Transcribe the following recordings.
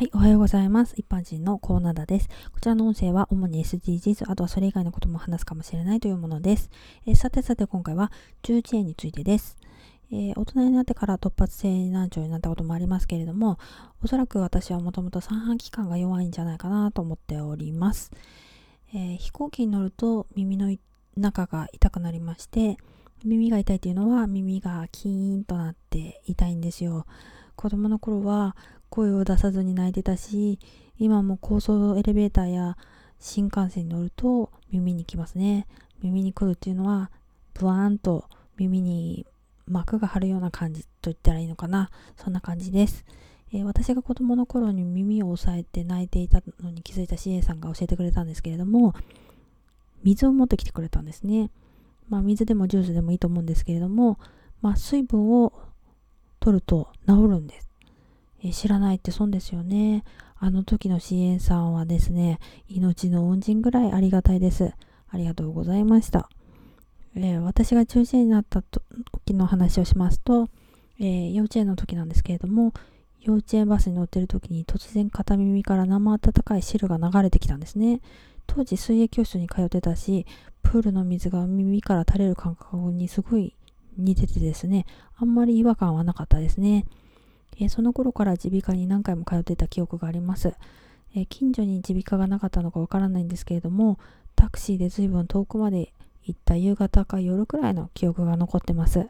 はい、おはようございます。一般人のコーナーです。こちらの音声は主に SDGs、あとはそれ以外のことも話すかもしれないというものです。えー、さてさて今回は中1円についてです。えー、大人になってから突発性難聴になったこともありますけれども、おそらく私はもともと三半規管が弱いんじゃないかなと思っております。えー、飛行機に乗ると耳の中が痛くなりまして、耳が痛いというのは耳がキーンとなって痛いんですよ。子供の頃は声を出さずに泣いてたし、今も高層エレベーターや新幹線に乗ると耳に来ますね。耳に来るっていうのは、ブワーンと耳に膜が張るような感じと言ったらいいのかな。そんな感じです。えー、私が子供の頃に耳を押さえて泣いていたのに気づいた CA さんが教えてくれたんですけれども、水を持ってきてくれたんですね。まあ水でもジュースでもいいと思うんですけれども、まあ水分を取ると治るんです。え知らないって損ですよね。あの時の支援さんはですね、命の恩人ぐらいありがたいです。ありがとうございました。えー、私が中心になった時の話をしますと、えー、幼稚園の時なんですけれども、幼稚園バスに乗ってる時に突然片耳から生温かい汁が流れてきたんですね。当時水泳教室に通ってたし、プールの水が耳から垂れる感覚にすごい似ててですね、あんまり違和感はなかったですね。え、その頃から耳鼻科に何回も通っていた記憶があります。え、近所に耳鼻科がなかったのかわからないんですけれども、タクシーで随分遠くまで行った夕方か夜くらいの記憶が残ってます。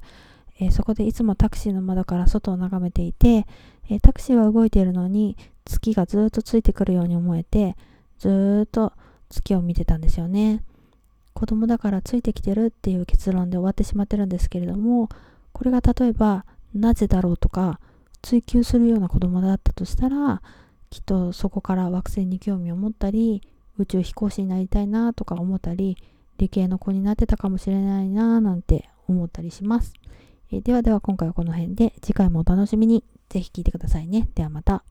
え、そこでいつもタクシーの窓から外を眺めていて、えタクシーは動いているのに月がずっとついてくるように思えて、ずっと月を見てたんですよね。子供だからついてきてるっていう結論で終わってしまってるんですけれども、これが例えばなぜだろうとか追求するような子供だったとしたらきっとそこから惑星に興味を持ったり宇宙飛行士になりたいなとか思ったり理系の子になってたかもしれないななんて思ったりします。えではでは今回はこの辺で次回もお楽しみに是非聴いてくださいね。ではまた。